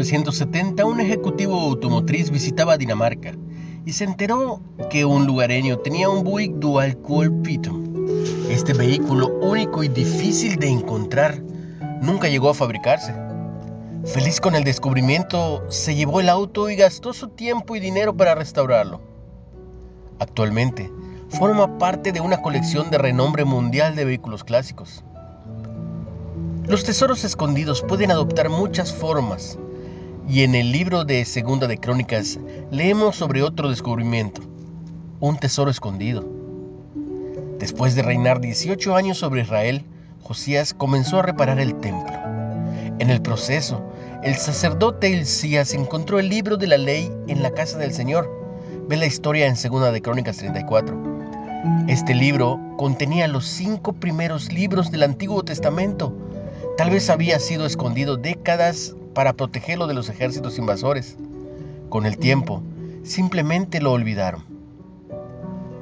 1970, un ejecutivo automotriz visitaba Dinamarca y se enteró que un lugareño tenía un Buick Dual Cool Python. Este vehículo único y difícil de encontrar nunca llegó a fabricarse. Feliz con el descubrimiento, se llevó el auto y gastó su tiempo y dinero para restaurarlo. Actualmente, forma parte de una colección de renombre mundial de vehículos clásicos. Los tesoros escondidos pueden adoptar muchas formas, y en el libro de Segunda de Crónicas leemos sobre otro descubrimiento, un tesoro escondido. Después de reinar 18 años sobre Israel, Josías comenzó a reparar el templo. En el proceso, el sacerdote Hilcías encontró el libro de la ley en la casa del Señor. Ve la historia en Segunda de Crónicas 34. Este libro contenía los cinco primeros libros del Antiguo Testamento. Tal vez había sido escondido décadas para protegerlo de los ejércitos invasores. Con el tiempo, simplemente lo olvidaron.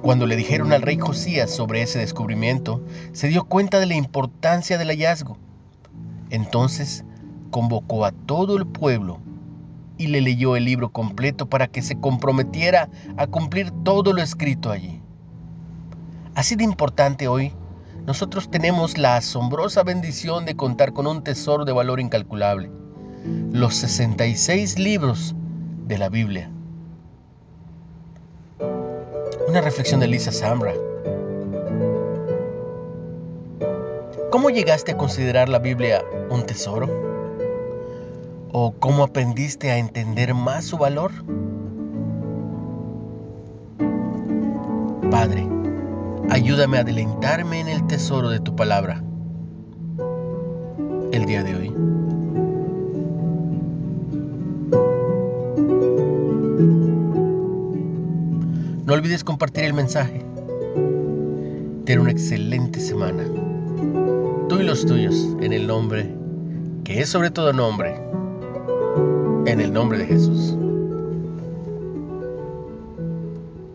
Cuando le dijeron al rey Josías sobre ese descubrimiento, se dio cuenta de la importancia del hallazgo. Entonces convocó a todo el pueblo y le leyó el libro completo para que se comprometiera a cumplir todo lo escrito allí. Así de importante hoy, nosotros tenemos la asombrosa bendición de contar con un tesoro de valor incalculable los 66 libros de la Biblia. Una reflexión de Lisa Sambra. ¿Cómo llegaste a considerar la Biblia un tesoro? ¿O cómo aprendiste a entender más su valor? Padre, ayúdame a deleitarme en el tesoro de tu palabra el día de hoy. No olvides compartir el mensaje. Ten una excelente semana. Tú y los tuyos, en el nombre, que es sobre todo nombre, en el nombre de Jesús.